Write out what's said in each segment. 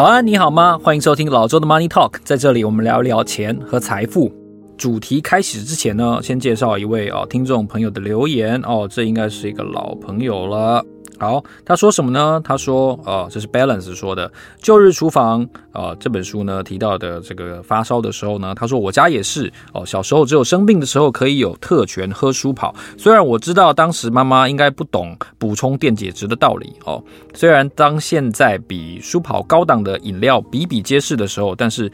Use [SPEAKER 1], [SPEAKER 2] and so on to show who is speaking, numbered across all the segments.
[SPEAKER 1] 早安，你好吗？欢迎收听老周的 Money Talk，在这里我们聊一聊钱和财富。主题开始之前呢，先介绍一位哦听众朋友的留言哦，这应该是一个老朋友了。好，他说什么呢？他说，呃，这是 Balance 说的《旧日厨房》呃这本书呢提到的这个发烧的时候呢，他说我家也是哦，小时候只有生病的时候可以有特权喝舒跑。虽然我知道当时妈妈应该不懂补充电解质的道理哦，虽然当现在比舒跑高档的饮料比比皆是的时候，但是。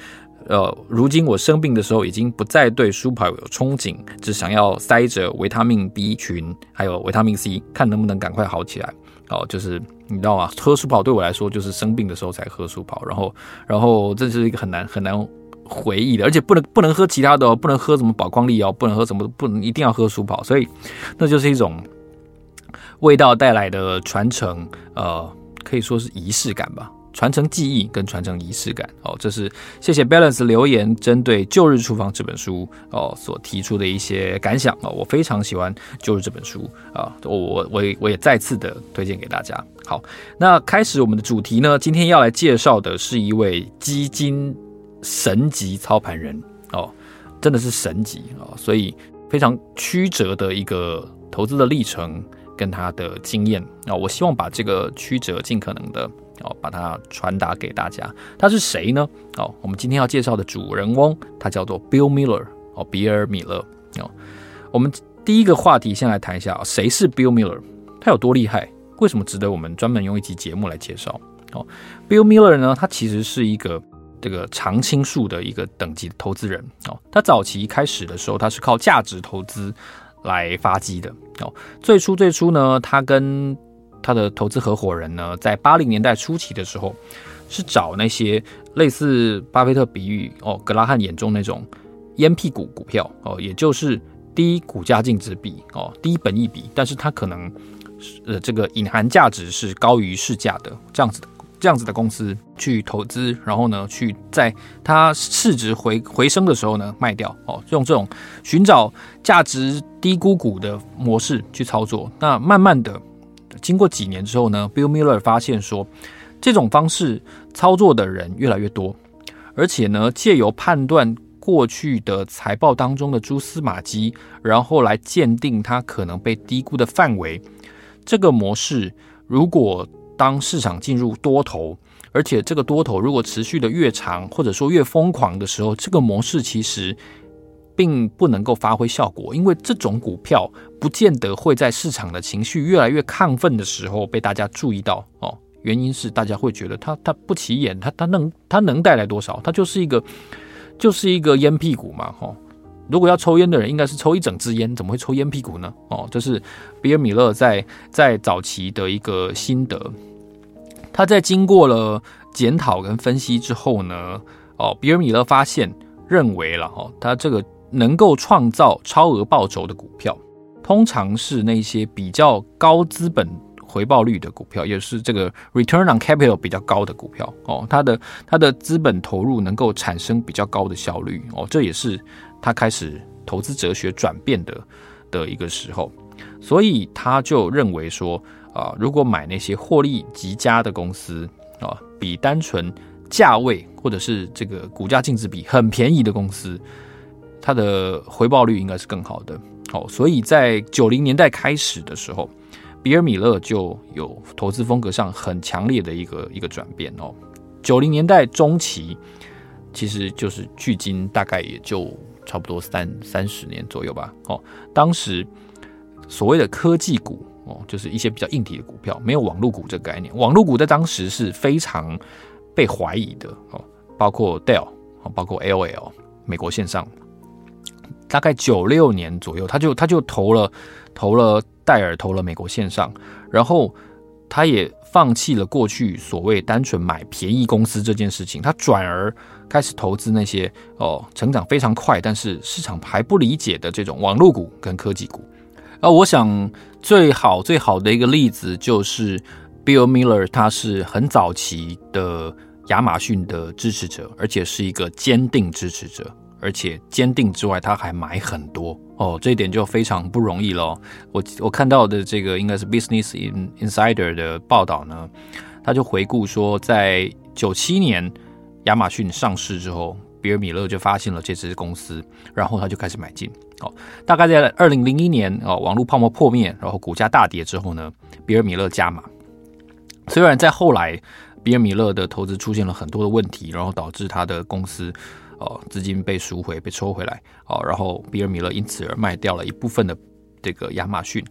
[SPEAKER 1] 呃，如今我生病的时候，已经不再对舒跑有憧憬，只想要塞着维他命 B 群，还有维他命 C，看能不能赶快好起来。哦，就是你知道吗？喝舒跑对我来说，就是生病的时候才喝舒跑。然后，然后这是一个很难很难回忆的，而且不能不能喝其他的哦，不能喝什么宝矿力哦，不能喝什么，不能一定要喝舒跑。所以，那就是一种味道带来的传承，呃，可以说是仪式感吧。传承记忆跟传承仪式感哦，这是谢谢 Balance 留言针对《旧日厨房》这本书哦所提出的一些感想哦，我非常喜欢《旧日》这本书啊，我我我也我也再次的推荐给大家。好，那开始我们的主题呢，今天要来介绍的是一位基金神级操盘人哦，真的是神级哦，所以非常曲折的一个投资的历程跟他的经验啊，我希望把这个曲折尽可能的。哦，把它传达给大家。他是谁呢？哦，我们今天要介绍的主人翁，他叫做 Bill Miller。哦，比尔·米勒。哦，我们第一个话题先来谈一下，谁是 Bill Miller？他有多厉害？为什么值得我们专门用一集节目来介绍？哦，Bill Miller 呢？他其实是一个这个常青树的一个等级的投资人。哦，他早期开始的时候，他是靠价值投资来发迹的。哦，最初最初呢，他跟他的投资合伙人呢，在八零年代初期的时候，是找那些类似巴菲特比喻哦，格拉汉眼中那种烟屁股股票哦，也就是低股价净值比哦，低本益比，但是它可能呃这个隐含价值是高于市价的这样子的这样子的公司去投资，然后呢，去在它市值回回升的时候呢卖掉哦，用这种寻找价值低估股的模式去操作，那慢慢的。经过几年之后呢，Bill Miller 发现说，这种方式操作的人越来越多，而且呢，借由判断过去的财报当中的蛛丝马迹，然后来鉴定它可能被低估的范围。这个模式，如果当市场进入多头，而且这个多头如果持续的越长，或者说越疯狂的时候，这个模式其实。并不能够发挥效果，因为这种股票不见得会在市场的情绪越来越亢奋的时候被大家注意到哦。原因是大家会觉得它它不起眼，它它能它能带来多少？它就是一个就是一个烟屁股嘛，哦。如果要抽烟的人，应该是抽一整支烟，怎么会抽烟屁股呢？哦，这是比尔米勒在在早期的一个心得。他在经过了检讨跟分析之后呢，哦，比尔米勒发现认为了哦，他这个。能够创造超额报酬的股票，通常是那些比较高资本回报率的股票，也是这个 return on capital 比较高的股票哦。它的它的资本投入能够产生比较高的效率哦，这也是他开始投资哲学转变的的一个时候。所以他就认为说啊，如果买那些获利极佳的公司啊，比单纯价位或者是这个股价净值比很便宜的公司。它的回报率应该是更好的，哦，所以在九零年代开始的时候，比尔米勒就有投资风格上很强烈的一个一个转变哦。九零年代中期，其实就是距今大概也就差不多三三十年左右吧。哦，当时所谓的科技股哦，就是一些比较硬体的股票，没有网络股这个概念。网络股在当时是非常被怀疑的哦，包括 Dell，包括 AOL，美国线上。大概九六年左右，他就他就投了投了戴尔，投了美国线上，然后他也放弃了过去所谓单纯买便宜公司这件事情，他转而开始投资那些哦成长非常快，但是市场还不理解的这种网络股跟科技股。而我想最好最好的一个例子就是 Bill Miller，他是很早期的亚马逊的支持者，而且是一个坚定支持者。而且坚定之外，他还买很多哦，这一点就非常不容易了。我我看到的这个应该是 Business Insider 的报道呢，他就回顾说，在九七年亚马逊上市之后，比尔米勒就发现了这支公司，然后他就开始买进。哦，大概在二零零一年哦，网络泡沫破灭，然后股价大跌之后呢，比尔米勒加码。虽然在后来，比尔米勒的投资出现了很多的问题，然后导致他的公司哦资金被赎回、被抽回来哦，然后比尔米勒因此而卖掉了一部分的这个亚马逊，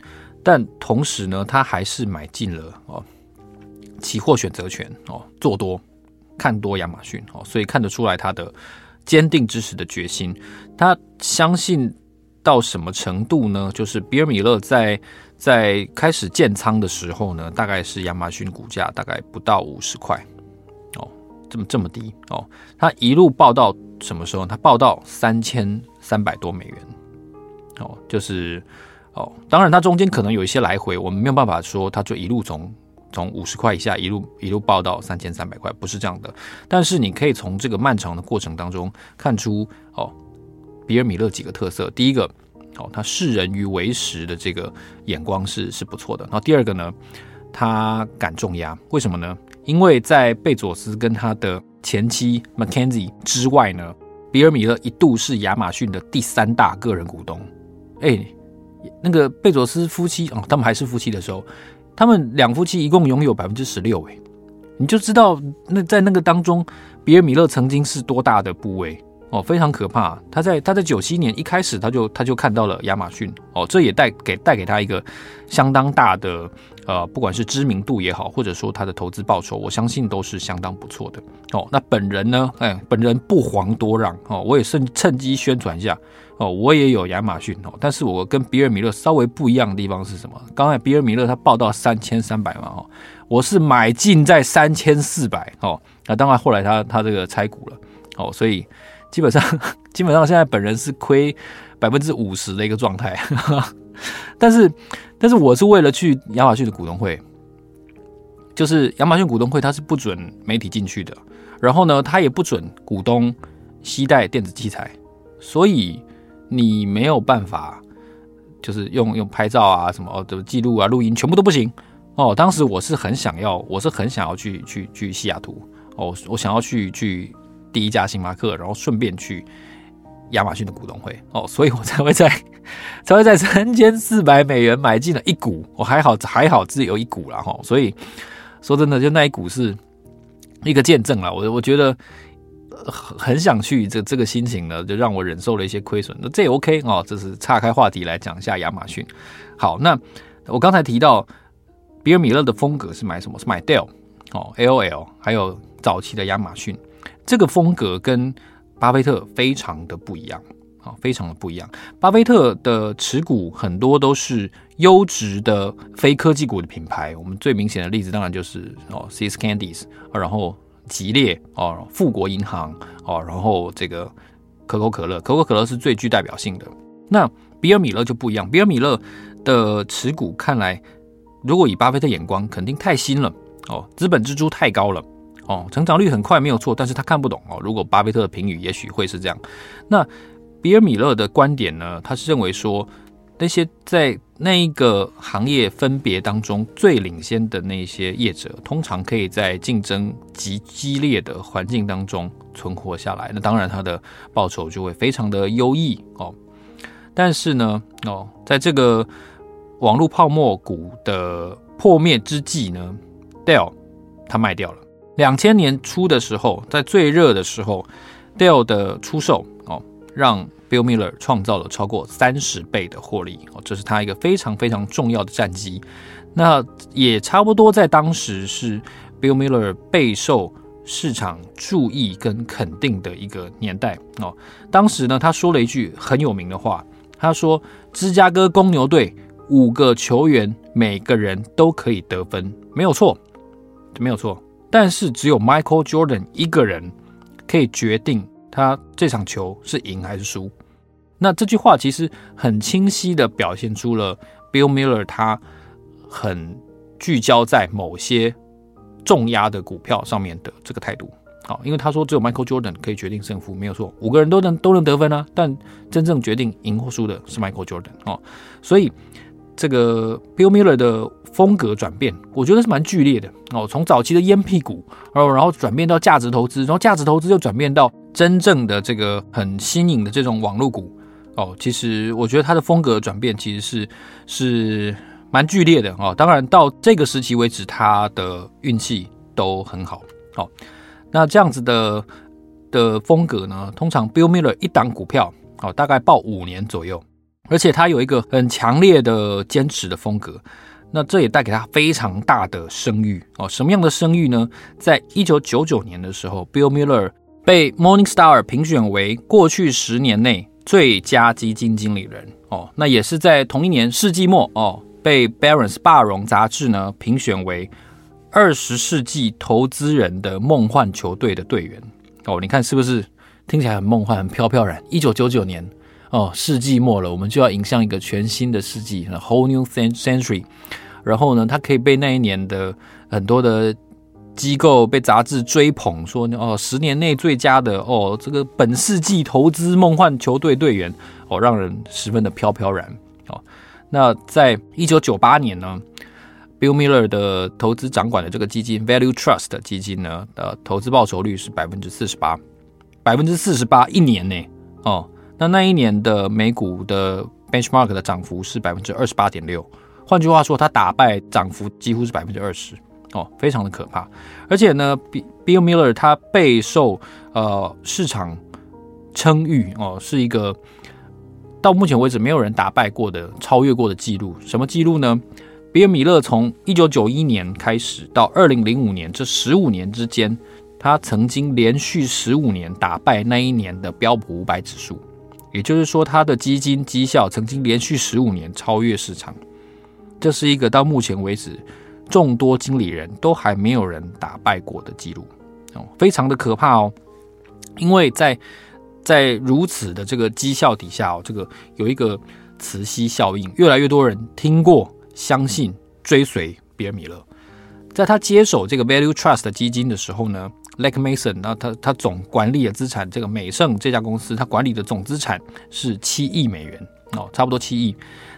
[SPEAKER 1] 但同时呢，他还是买进了哦期货选择权哦，做多看多亚马逊哦，所以看得出来他的坚定支持的决心。他相信到什么程度呢？就是比尔米勒在。在开始建仓的时候呢，大概是亚马逊股价大概不到五十块哦，这么这么低哦。他一路报到什么时候？它报到三千三百多美元哦，就是哦，当然它中间可能有一些来回，我们没有办法说它就一路从从五十块以下一路一路报到三千三百块，不是这样的。但是你可以从这个漫长的过程当中看出哦，比尔米勒几个特色，第一个。哦，他视人于为食的这个眼光是是不错的。然后第二个呢，他敢重压，为什么呢？因为在贝佐斯跟他的前妻 Mackenzie 之外呢，比尔米勒一度是亚马逊的第三大个人股东。哎，那个贝佐斯夫妻哦，他们还是夫妻的时候，他们两夫妻一共拥有百分之十六。哎，你就知道那在那个当中，比尔米勒曾经是多大的部位。哦，非常可怕。他在他在九七年一开始，他就他就看到了亚马逊。哦，这也带给带给他一个相当大的呃，不管是知名度也好，或者说他的投资报酬，我相信都是相当不错的。哦，那本人呢？哎，本人不遑多让。哦，我也趁趁机宣传一下。哦，我也有亚马逊。哦，但是我跟比尔米勒稍微不一样的地方是什么？刚才比尔米勒他报到三千三百万。哦，我是买进在三千四百。哦，那当然后来他他这个拆股了。哦，所以。基本上，基本上现在本人是亏百分之五十的一个状态，但是，但是我是为了去亚马逊的股东会，就是亚马逊股东会，它是不准媒体进去的，然后呢，它也不准股东携带电子器材，所以你没有办法，就是用用拍照啊什么哦的记录啊录音全部都不行哦。当时我是很想要，我是很想要去去去西雅图哦，我想要去去。第一家星巴克，然后顺便去亚马逊的股东会哦，所以我才会在 才会在三千四百美元买进了一股，我还好还好只有一股了哈，所以说真的，就那一股是一个见证了，我我觉得很想去，这这个心情呢，就让我忍受了一些亏损，那这也 OK 哦，这是岔开话题来讲一下亚马逊。好，那我刚才提到比尔米勒的风格是买什么？是买 Dell 哦，L O L，还有早期的亚马逊。这个风格跟巴菲特非常的不一样，啊，非常的不一样。巴菲特的持股很多都是优质的非科技股的品牌，我们最明显的例子当然就是哦，See's Candies，然后吉列哦，富国银行哦，然后这个可口可乐，可口可乐是最具代表性的。那比尔米勒就不一样，比尔米勒的持股看来，如果以巴菲特眼光，肯定太新了哦，资本支出太高了。哦，成长率很快没有错，但是他看不懂哦。如果巴菲特的评语也许会是这样，那比尔米勒的观点呢？他是认为说，那些在那一个行业分别当中最领先的那些业者，通常可以在竞争极激烈的环境当中存活下来。那当然，他的报酬就会非常的优异哦。但是呢，哦，在这个网络泡沫股的破灭之际呢，Dell 他卖掉了。两千年初的时候，在最热的时候，Dell 的出售哦，让 Bill Miller 创造了超过三十倍的获利哦，这是他一个非常非常重要的战绩。那也差不多在当时是 Bill Miller 备受市场注意跟肯定的一个年代哦。当时呢，他说了一句很有名的话，他说：“芝加哥公牛队五个球员每个人都可以得分，没有错，没有错。”但是只有 Michael Jordan 一个人可以决定他这场球是赢还是输。那这句话其实很清晰地表现出了 Bill Miller 他很聚焦在某些重压的股票上面的这个态度。好，因为他说只有 Michael Jordan 可以决定胜负，没有错，五个人都能都能得分啊。但真正决定赢或输的是 Michael Jordan 哦。所以这个 Bill Miller 的风格转变，我觉得是蛮剧烈的哦。从早期的烟屁股，哦然后转变到价值投资，然后价值投资又转变到真正的这个很新颖的这种网络股哦。其实我觉得他的风格转变其实是是蛮剧烈的哦。当然到这个时期为止，他的运气都很好哦。那这样子的的风格呢，通常 Bill Miller 一档股票哦，大概报五年左右。而且他有一个很强烈的坚持的风格，那这也带给他非常大的声誉哦。什么样的声誉呢？在一九九九年的时候，Bill Miller 被 Morningstar 评选为过去十年内最佳基金经理人哦。那也是在同一年世纪末哦，被 Barron's 巴荣杂志呢评选为二十世纪投资人的梦幻球队的队员哦。你看是不是听起来很梦幻、很飘飘然？一九九九年。哦，世纪末了，我们就要迎向一个全新的世纪 whole new century。然后呢，他可以被那一年的很多的机构、被杂志追捧，说哦，十年内最佳的哦，这个本世纪投资梦幻球队队员哦，让人十分的飘飘然。哦，那在一九九八年呢，Bill Miller 的投资掌管的这个基金 Value Trust 基金呢，呃，投资报酬率是百分之四十八，百分之四十八一年呢，哦。那那一年的美股的 benchmark 的涨幅是百分之二十八点六，换句话说，它打败涨幅几乎是百分之二十哦，非常的可怕。而且呢，Bill Miller 他备受呃市场称誉哦，是一个到目前为止没有人打败过的、超越过的记录。什么记录呢？比尔米勒从一九九一年开始到二零零五年这十五年之间，他曾经连续十五年打败那一年的标普五百指数。也就是说，他的基金绩效曾经连续十五年超越市场，这是一个到目前为止众多经理人都还没有人打败过的记录哦，非常的可怕哦。因为在在如此的这个绩效底下哦，这个有一个磁吸效应，越来越多人听过、相信、追随比尔米勒。在他接手这个 Value Trust 的基金的时候呢，Legg Mason，那他他总管理的资产，这个美盛这家公司，他管理的总资产是七亿美元哦，差不多七亿。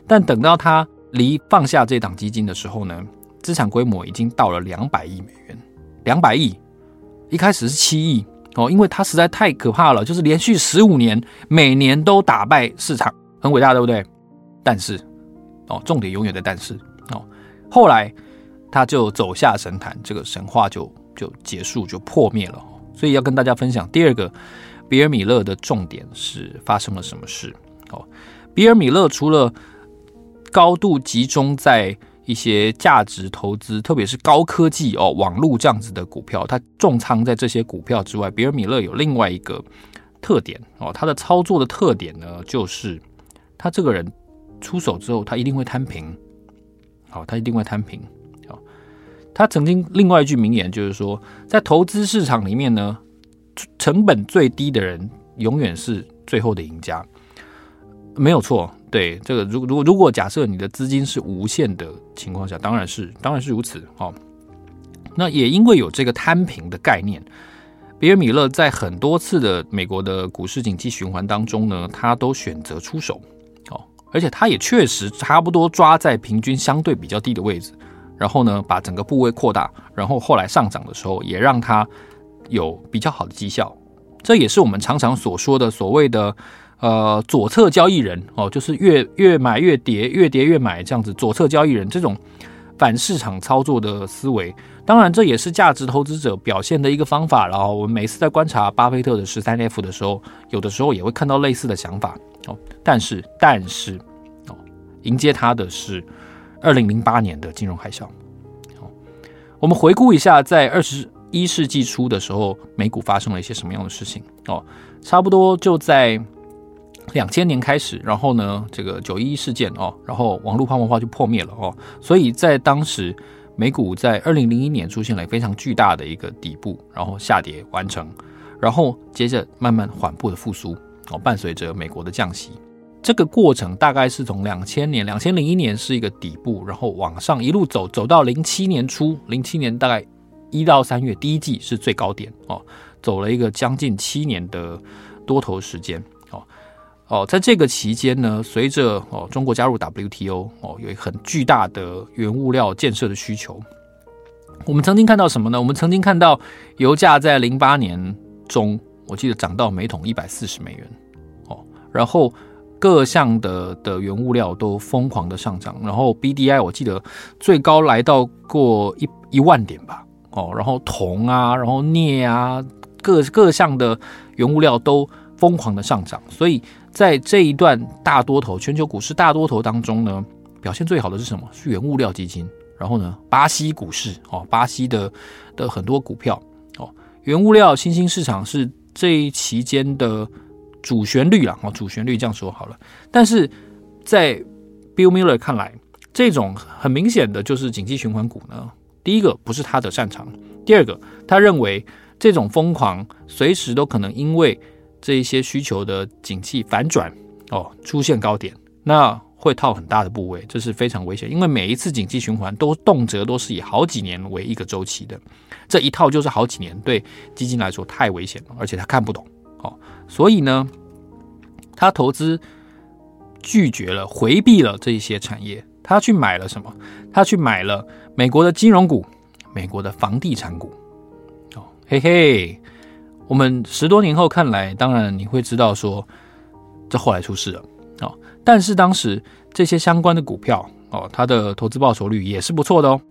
[SPEAKER 1] 但等到他离放下这档基金的时候呢，资产规模已经到了两百亿美元。两百亿，一开始是七亿哦，因为他实在太可怕了，就是连续十五年每年都打败市场，很伟大，对不对？但是哦，重点永远在但是哦，后来他就走下神坛，这个神话就。就结束，就破灭了。所以要跟大家分享第二个，比尔米勒的重点是发生了什么事？哦，比尔米勒除了高度集中在一些价值投资，特别是高科技哦、网络这样子的股票，他重仓在这些股票之外，比尔米勒有另外一个特点哦，他的操作的特点呢，就是他这个人出手之后，他一定会摊平，好，他一定会摊平。他曾经另外一句名言就是说，在投资市场里面呢，成本最低的人永远是最后的赢家，没有错。对这个，如如如果假设你的资金是无限的情况下，当然是当然是如此。哦，那也因为有这个摊平的概念，比尔米勒在很多次的美国的股市景气循环当中呢，他都选择出手。哦，而且他也确实差不多抓在平均相对比较低的位置。然后呢，把整个部位扩大，然后后来上涨的时候，也让它有比较好的绩效。这也是我们常常所说的所谓的呃左侧交易人哦，就是越越买越跌，越跌越买这样子。左侧交易人这种反市场操作的思维，当然这也是价值投资者表现的一个方法。然后我们每次在观察巴菲特的十三 F 的时候，有的时候也会看到类似的想法哦。但是，但是哦，迎接他的是。二零零八年的金融海啸，我们回顾一下，在二十一世纪初的时候，美股发生了一些什么样的事情？哦，差不多就在两千年开始，然后呢，这个九一一事件哦，然后网络泡沫化就破灭了哦，所以在当时，美股在二零零一年出现了非常巨大的一个底部，然后下跌完成，然后接着慢慢缓步的复苏哦，伴随着美国的降息。这个过程大概是从两千年、两千零一年是一个底部，然后往上一路走，走到零七年初，零七年大概一到三月第一季是最高点哦，走了一个将近七年的多头时间哦。哦，在这个期间呢，随着哦中国加入 WTO 哦，有一很巨大的原物料建设的需求。我们曾经看到什么呢？我们曾经看到油价在零八年中，我记得涨到每桶一百四十美元哦，然后各项的的原物料都疯狂的上涨，然后 BDI 我记得最高来到过一一万点吧哦，然后铜啊，然后镍啊，各各项的原物料都疯狂的上涨，所以在这一段大多头全球股市大多头当中呢，表现最好的是什么？是原物料基金。然后呢，巴西股市哦，巴西的的很多股票哦，原物料新兴市场是这一期间的主旋律啦，哦，主旋律这样说好了。但是在 Bill Miller 看来，这种很明显的就是景气循环股呢，第一个不是他的擅长，第二个他认为这种疯狂随时都可能因为这一些需求的景气反转哦，出现高点，那。会套很大的部位，这是非常危险，因为每一次景气循环都动辄都是以好几年为一个周期的，这一套就是好几年，对基金来说太危险了，而且他看不懂，哦，所以呢，他投资拒绝了，回避了这一些产业，他去买了什么？他去买了美国的金融股，美国的房地产股，哦，嘿嘿，我们十多年后看来，当然你会知道说，这后来出事了。哦，但是当时这些相关的股票哦，它的投资报酬率也是不错的哦。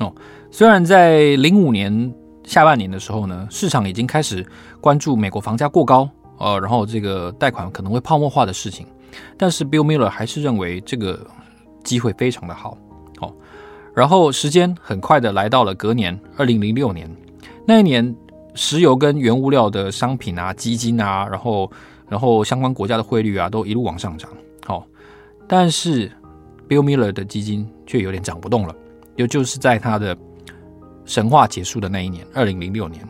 [SPEAKER 1] 哦，虽然在零五年下半年的时候呢，市场已经开始关注美国房价过高，呃，然后这个贷款可能会泡沫化的事情，但是 Bill Miller 还是认为这个机会非常的好。哦，然后时间很快的来到了隔年二零零六年，那一年石油跟原物料的商品啊、基金啊，然后。然后相关国家的汇率啊，都一路往上涨。好、哦，但是 Bill Miller 的基金却有点涨不动了。也就是在他的神话结束的那一年，二零零六年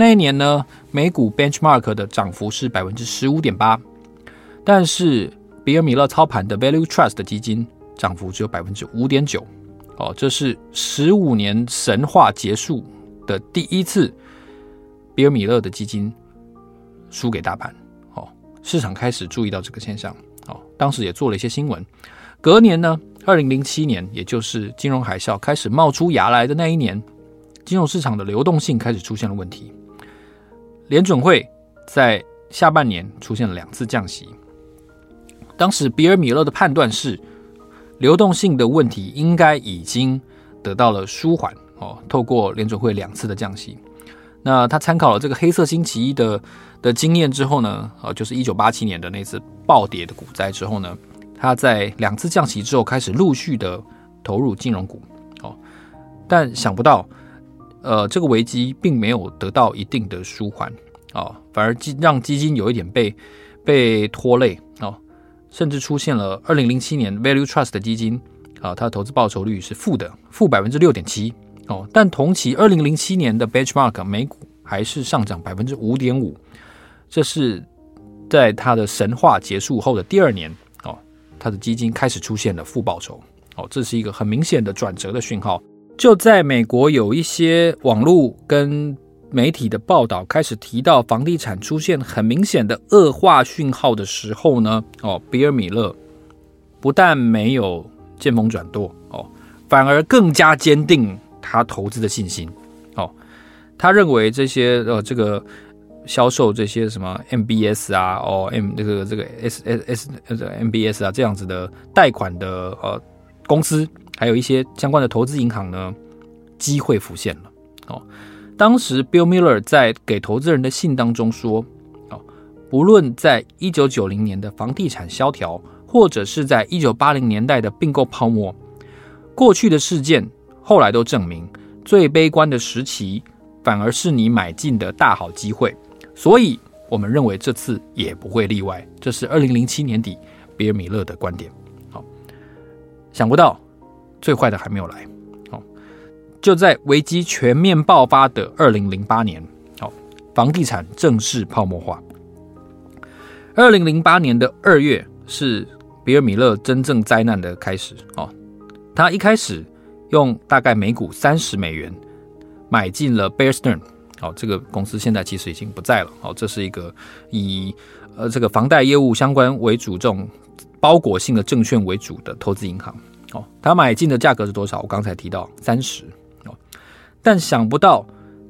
[SPEAKER 1] 那一年呢，美股 Benchmark 的涨幅是百分之十五点八，但是比尔米勒操盘的 Value Trust 的基金涨幅只有百分之五点九。哦，这是十五年神话结束的第一次，比尔米勒的基金输给大盘。哦市场开始注意到这个现象，哦，当时也做了一些新闻。隔年呢，二零零七年，也就是金融海啸开始冒出芽来的那一年，金融市场的流动性开始出现了问题。联准会在下半年出现了两次降息。当时比尔米勒的判断是，流动性的问题应该已经得到了舒缓，哦，透过联准会两次的降息。那他参考了这个黑色星期一的的经验之后呢，呃，就是一九八七年的那次暴跌的股灾之后呢，他在两次降息之后开始陆续的投入金融股，哦，但想不到，呃，这个危机并没有得到一定的舒缓，哦，反而基让基金有一点被被拖累，哦，甚至出现了二零零七年 Value Trust 的基金，啊，它的投资报酬率是负的，负百分之六点七。哦，但同期二零零七年的 Benchmark 美股还是上涨百分之五点五，这是在它的神话结束后的第二年哦，它的基金开始出现了负报酬哦，这是一个很明显的转折的讯号。就在美国有一些网络跟媒体的报道开始提到房地产出现很明显的恶化讯号的时候呢，哦，比尔米勒不但没有见风转舵哦，反而更加坚定。他投资的信心，哦，他认为这些呃，这个销售这些什么 MBS 啊，哦，M 这个这个 S S S 呃 MBS 啊这样子的贷款的呃公司，还有一些相关的投资银行呢，机会浮现了。哦，当时 Bill Miller 在给投资人的信当中说，哦，不论在一九九零年的房地产萧条，或者是在一九八零年代的并购泡沫，过去的事件。后来都证明，最悲观的时期反而是你买进的大好机会，所以我们认为这次也不会例外。这是二零零七年底比尔米勒的观点。好，想不到最坏的还没有来。好，就在危机全面爆发的二零零八年，好，房地产正式泡沫化。二零零八年的二月是比尔米勒真正灾难的开始。哦，他一开始。用大概每股三十美元买进了 Bear Stearns 好，这个公司现在其实已经不在了。好，这是一个以呃这个房贷业务相关为主，这种包裹性的证券为主的投资银行。哦，他买进的价格是多少？我刚才提到三十。哦，但想不到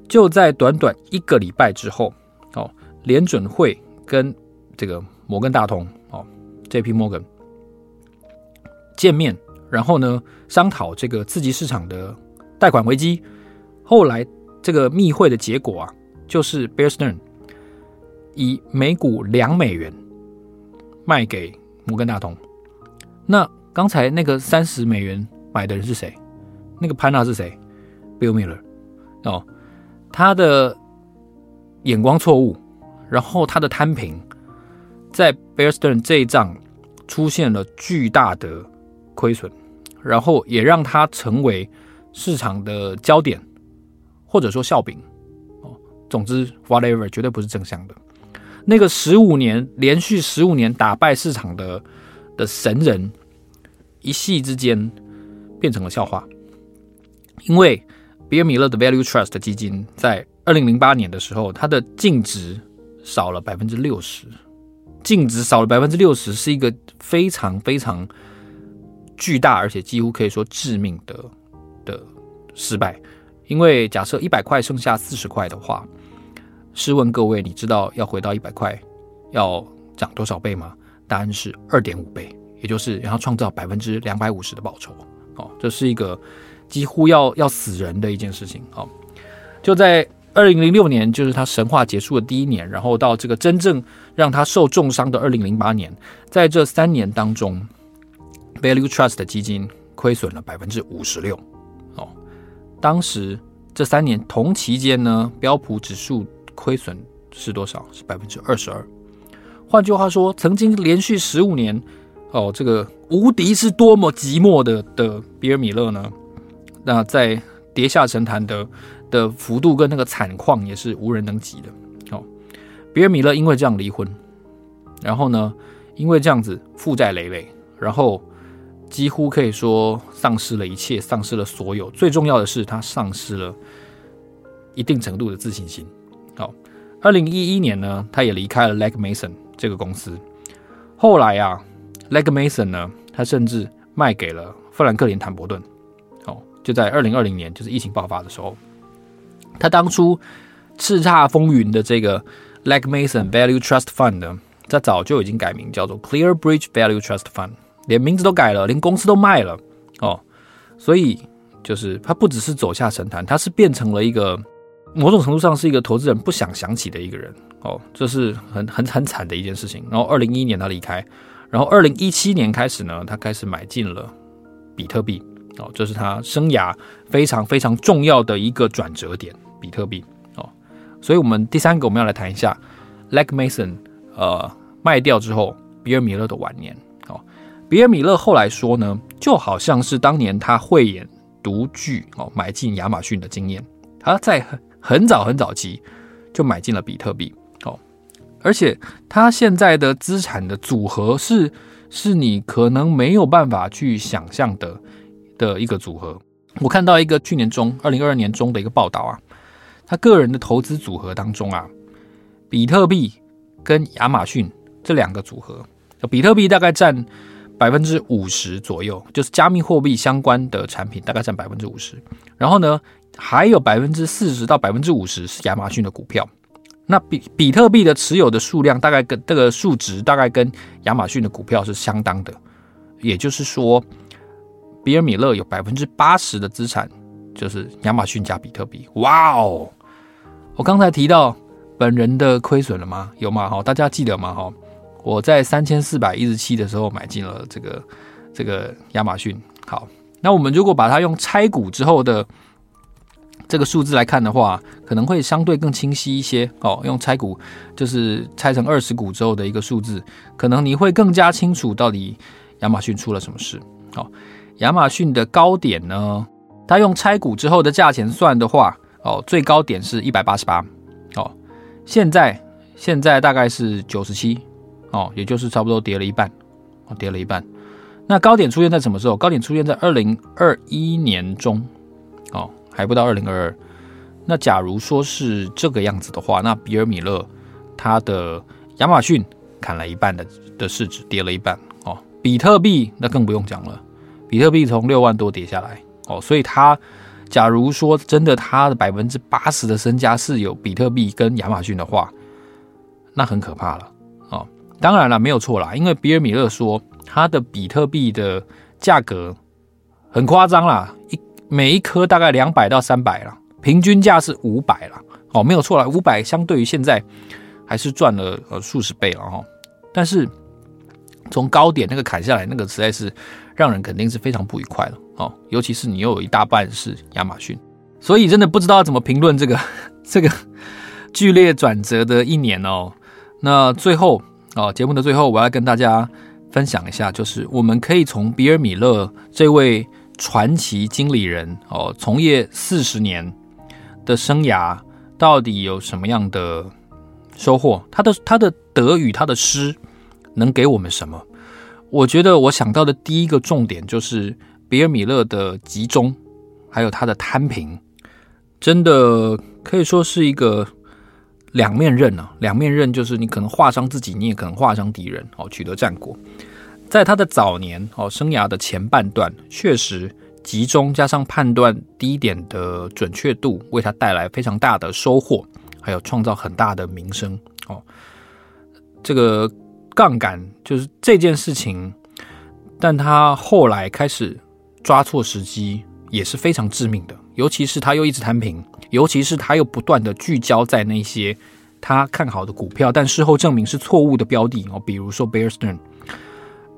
[SPEAKER 1] 就在短短一个礼拜之后，哦，联准会跟这个摩根大通，哦，J.P. Morgan 见面，然后呢商讨这个刺激市场的贷款危机。后来这个密会的结果啊，就是 Bear Stearns 以每股两美元卖给摩根大通。那刚才那个三十美元买的人是谁？那个潘娜是谁？Bill Miller 哦，他的眼光错误，然后他的摊平，在 Bear Stearns 这一仗出现了巨大的亏损，然后也让他成为市场的焦点，或者说笑柄哦。总之，whatever 绝对不是正向的。那个十五年连续十五年打败市场的的神人。一夕之间变成了笑话，因为比尔米勒的 Value Trust 基金在二零零八年的时候，它的净值少了百分之六十，净值少了百分之六十是一个非常非常巨大，而且几乎可以说致命的的失败。因为假设一百块剩下四十块的话，试问各位，你知道要回到一百块要涨多少倍吗？答案是二点五倍。也就是然后创造百分之两百五十的报酬，哦，这是一个几乎要要死人的一件事情，哦，就在二零零六年，就是他神话结束的第一年，然后到这个真正让他受重伤的二零零八年，在这三年当中，Value Trust 的基金亏损了百分之五十六，哦，当时这三年同期间呢，标普指数亏损是多少？是百分之二十二。换句话说，曾经连续十五年。哦，这个无敌是多么寂寞的的比尔米勒呢？那在跌下神坛的的幅度跟那个惨况也是无人能及的。哦，比尔米勒因为这样离婚，然后呢，因为这样子负债累累，然后几乎可以说丧失了一切，丧失了所有。最重要的是，他丧失了一定程度的自信心。好，二零一一年呢，他也离开了 Legg Mason 这个公司。后来啊。Leg Mason 呢，他甚至卖给了富兰克林坦伯顿。哦，就在二零二零年，就是疫情爆发的时候，他当初叱咤风云的这个 Leg Mason Value Trust Fund 呢，他早就已经改名叫做 Clear Bridge Value Trust Fund，连名字都改了，连公司都卖了。哦，所以就是他不只是走下神坛，他是变成了一个某种程度上是一个投资人不想想起的一个人。哦，这是很很很惨的一件事情。然后二零一一年他离开。然后，二零一七年开始呢，他开始买进了比特币，哦，这是他生涯非常非常重要的一个转折点，比特币，哦，所以我们第三个我们要来谈一下，Leg Mason，呃，卖掉之后，比尔米勒的晚年，哦，比尔米勒后来说呢，就好像是当年他慧眼独具，哦，买进亚马逊的经验，他在很很早很早期就买进了比特币。而且他现在的资产的组合是，是你可能没有办法去想象的的一个组合。我看到一个去年中，二零二二年中的一个报道啊，他个人的投资组合当中啊，比特币跟亚马逊这两个组合，比特币大概占百分之五十左右，就是加密货币相关的产品大概占百分之五十，然后呢，还有百分之四十到百分之五十是亚马逊的股票。那比比特币的持有的数量大概跟这个数值大概跟亚马逊的股票是相当的，也就是说，比尔米勒有百分之八十的资产就是亚马逊加比特币。哇哦！我刚才提到本人的亏损了吗？有吗？哈，大家记得吗？哈，我在三千四百一十七的时候买进了这个这个亚马逊。好，那我们如果把它用拆股之后的。这个数字来看的话，可能会相对更清晰一些哦。用拆股，就是拆成二十股之后的一个数字，可能你会更加清楚到底亚马逊出了什么事。哦，亚马逊的高点呢，它用拆股之后的价钱算的话，哦，最高点是一百八十八，哦，现在现在大概是九十七，哦，也就是差不多跌了一半，哦，跌了一半。那高点出现在什么时候？高点出现在二零二一年中，哦。还不到二零二二，那假如说是这个样子的话，那比尔米勒他的亚马逊砍了一半的的市值，跌了一半哦。比特币那更不用讲了，比特币从六万多跌下来哦，所以他假如说真的他的百分之八十的身家是有比特币跟亚马逊的话，那很可怕了哦。当然了，没有错啦，因为比尔米勒说他的比特币的价格很夸张啦，每一颗大概两百到三百啦。平均价是五百了，哦，没有错了，五百相对于现在还是赚了呃数十倍了哈。但是从高点那个砍下来，那个实在是让人肯定是非常不愉快了哦。尤其是你又有一大半是亚马逊，所以真的不知道怎么评论这个 这个剧烈转折的一年哦。那最后哦，节目的最后，我要跟大家分享一下，就是我们可以从比尔米勒这位传奇经理人哦，从业四十年。的生涯到底有什么样的收获？他的他的得与他的失能给我们什么？我觉得我想到的第一个重点就是比尔米勒的集中，还有他的摊平，真的可以说是一个两面刃啊！两面刃就是你可能划伤自己，你也可能划伤敌人哦，取得战果。在他的早年哦，生涯的前半段，确实。集中加上判断低点的准确度，为他带来非常大的收获，还有创造很大的名声哦。这个杠杆就是这件事情，但他后来开始抓错时机，也是非常致命的。尤其是他又一直摊平，尤其是他又不断的聚焦在那些他看好的股票，但事后证明是错误的标的哦，比如说 Bear Stearns，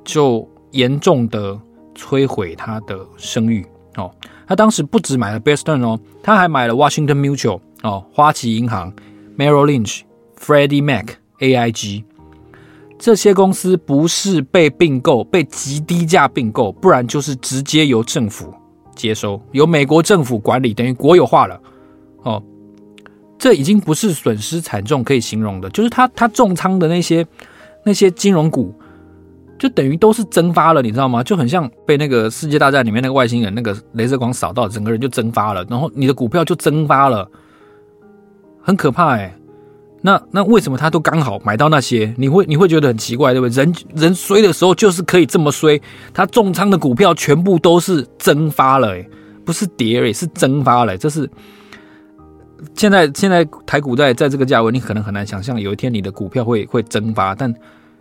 [SPEAKER 1] 就严重的。摧毁他的声誉哦，他当时不止买了 Bear Stearns 哦，他还买了 Washington Mutual 哦，花旗银行、Merrill Lynch、Freddie Mac、AIG 这些公司不是被并购，被极低价并购，不然就是直接由政府接收，由美国政府管理，等于国有化了哦。这已经不是损失惨重可以形容的，就是他他重仓的那些那些金融股。就等于都是蒸发了，你知道吗？就很像被那个世界大战里面那个外星人那个镭射光扫到，整个人就蒸发了，然后你的股票就蒸发了，很可怕哎。那那为什么他都刚好买到那些？你会你会觉得很奇怪，对不对？人人衰的时候就是可以这么衰，他重仓的股票全部都是蒸发了，哎，不是跌哎，是蒸发了。这是现在现在台股在在这个价位，你可能很难想象有一天你的股票会会蒸发，但。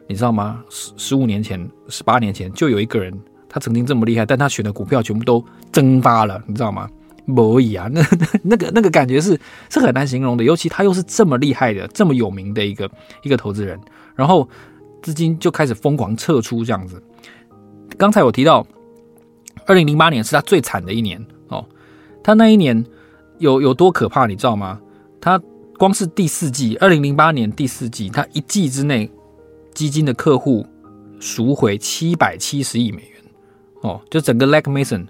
[SPEAKER 1] 你知道吗？十十五年前、十八年前，就有一个人，他曾经这么厉害，但他选的股票全部都蒸发了，你知道吗？不一啊，那 那个那个感觉是是很难形容的。尤其他又是这么厉害的、这么有名的一个一个投资人，然后资金就开始疯狂撤出这样子。刚才我提到，二零零八年是他最惨的一年哦。他那一年有有多可怕，你知道吗？他光是第四季，二零零八年第四季，他一季之内。基金的客户赎回七百七十亿美元，哦，就整个 Leg Mason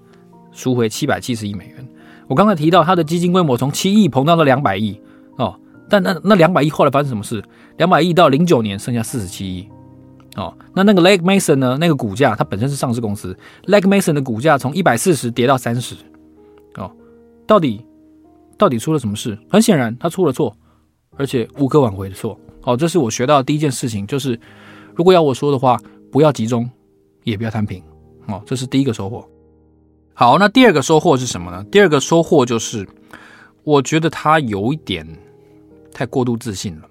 [SPEAKER 1] 赎回七百七十亿美元。我刚才提到他的基金规模从七亿膨胀到两百亿，哦，但那那两百亿后来发生什么事？两百亿到零九年剩下四十七亿，哦，那那个 Legg Mason 呢？那个股价它本身是上市公司，Legg Mason 的股价从一百四十跌到三十，哦，到底到底出了什么事？很显然他出了错，而且无可挽回的错。好，这是我学到的第一件事情，就是如果要我说的话，不要集中，也不要摊平。哦，这是第一个收获。好，那第二个收获是什么呢？第二个收获就是，我觉得他有一点太过度自信了。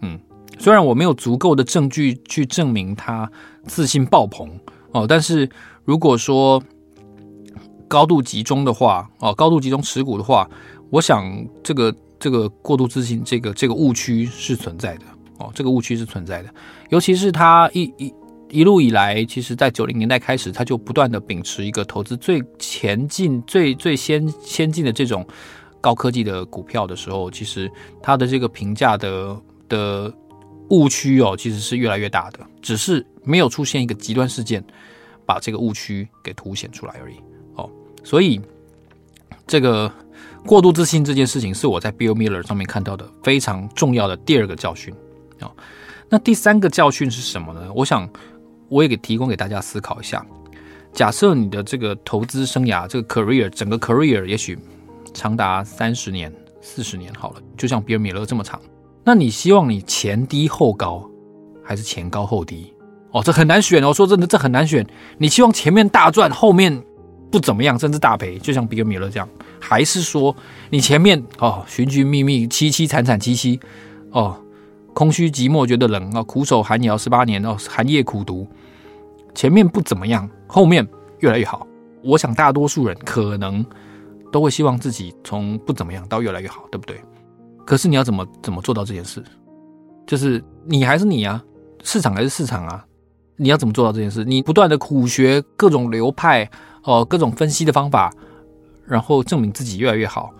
[SPEAKER 1] 嗯，虽然我没有足够的证据去证明他自信爆棚哦，但是如果说高度集中的话，哦，高度集中持股的话，我想这个。这个过度自信，这个这个误区是存在的哦，这个误区是存在的。尤其是他一一一路以来，其实在九零年代开始，他就不断的秉持一个投资最前进、最最先先进的这种高科技的股票的时候，其实他的这个评价的的误区哦，其实是越来越大的，只是没有出现一个极端事件把这个误区给凸显出来而已哦。所以这个。过度自信这件事情是我在 Bill Miller 上面看到的非常重要的第二个教训啊。那第三个教训是什么呢？我想我也给提供给大家思考一下。假设你的这个投资生涯，这个 career 整个 career 也许长达三十年、四十年好了，就像比尔·米勒这么长，那你希望你前低后高，还是前高后低？哦，这很难选哦。说真的，这很难选。你希望前面大赚，后面不怎么样，甚至大赔，就像比尔·米勒这样，还是说你前面哦，寻寻觅觅，凄凄惨惨戚戚，哦，空虚寂寞觉得冷啊，苦守寒窑十八年哦，寒夜苦读，前面不怎么样，后面越来越好。我想大多数人可能都会希望自己从不怎么样到越来越好，对不对？可是你要怎么怎么做到这件事？就是你还是你啊，市场还是市场啊。你要怎么做到这件事？你不断的苦学各种流派，哦、呃，各种分析的方法，然后证明自己越来越好。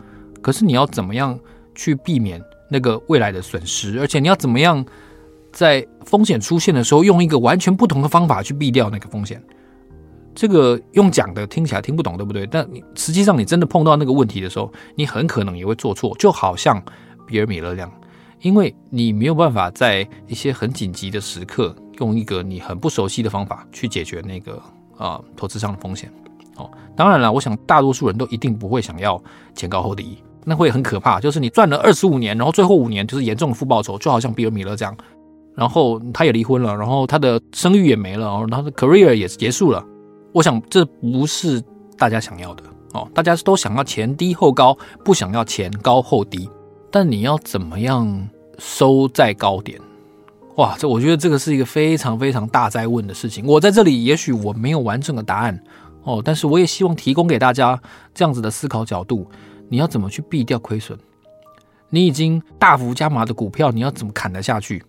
[SPEAKER 1] 可是你要怎么样去避免那个未来的损失？而且你要怎么样在风险出现的时候，用一个完全不同的方法去避掉那个风险？这个用讲的听起来听不懂，对不对？但你实际上你真的碰到那个问题的时候，你很可能也会做错，就好像比尔·米勒这样，因为你没有办法在一些很紧急的时刻。用一个你很不熟悉的方法去解决那个啊、呃、投资上的风险哦，当然了，我想大多数人都一定不会想要前高后低，那会很可怕。就是你赚了二十五年，然后最后五年就是严重的负报酬，就好像比尔米勒这样，然后他也离婚了，然后他的声誉也没了，然后他的 career 也结束了。我想这不是大家想要的哦，大家都想要前低后高，不想要前高后低。但你要怎么样收在高点？哇，这我觉得这个是一个非常非常大哉问的事情。我在这里也许我没有完整的答案哦，但是我也希望提供给大家这样子的思考角度。你要怎么去避掉亏损？你已经大幅加码的股票，你要怎么砍得下去？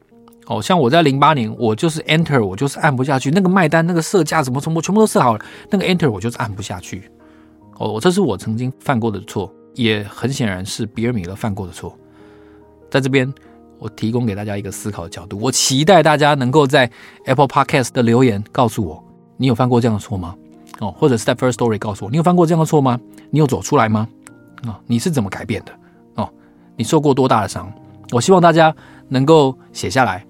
[SPEAKER 1] 哦，像我在零八年，我就是 Enter，我就是按不下去。那个卖单、那个设价怎么怎么全部都设好了，那个 Enter 我就是按不下去。哦，这是我曾经犯过的错，也很显然是比尔米勒犯过的错。在这边。我提供给大家一个思考的角度，我期待大家能够在 Apple Podcast 的留言告诉我，你有犯过这样的错吗？哦，或者是在 first story，告诉我，你有犯过这样的错吗？你有走出来吗？啊、你是怎么改变的？哦，你受过多大的伤？我希望大家能够写下来，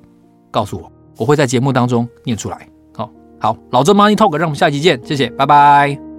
[SPEAKER 1] 告诉我，我会在节目当中念出来。好、哦，好，老郑 Money Talk，让我们下期见，谢谢，拜拜。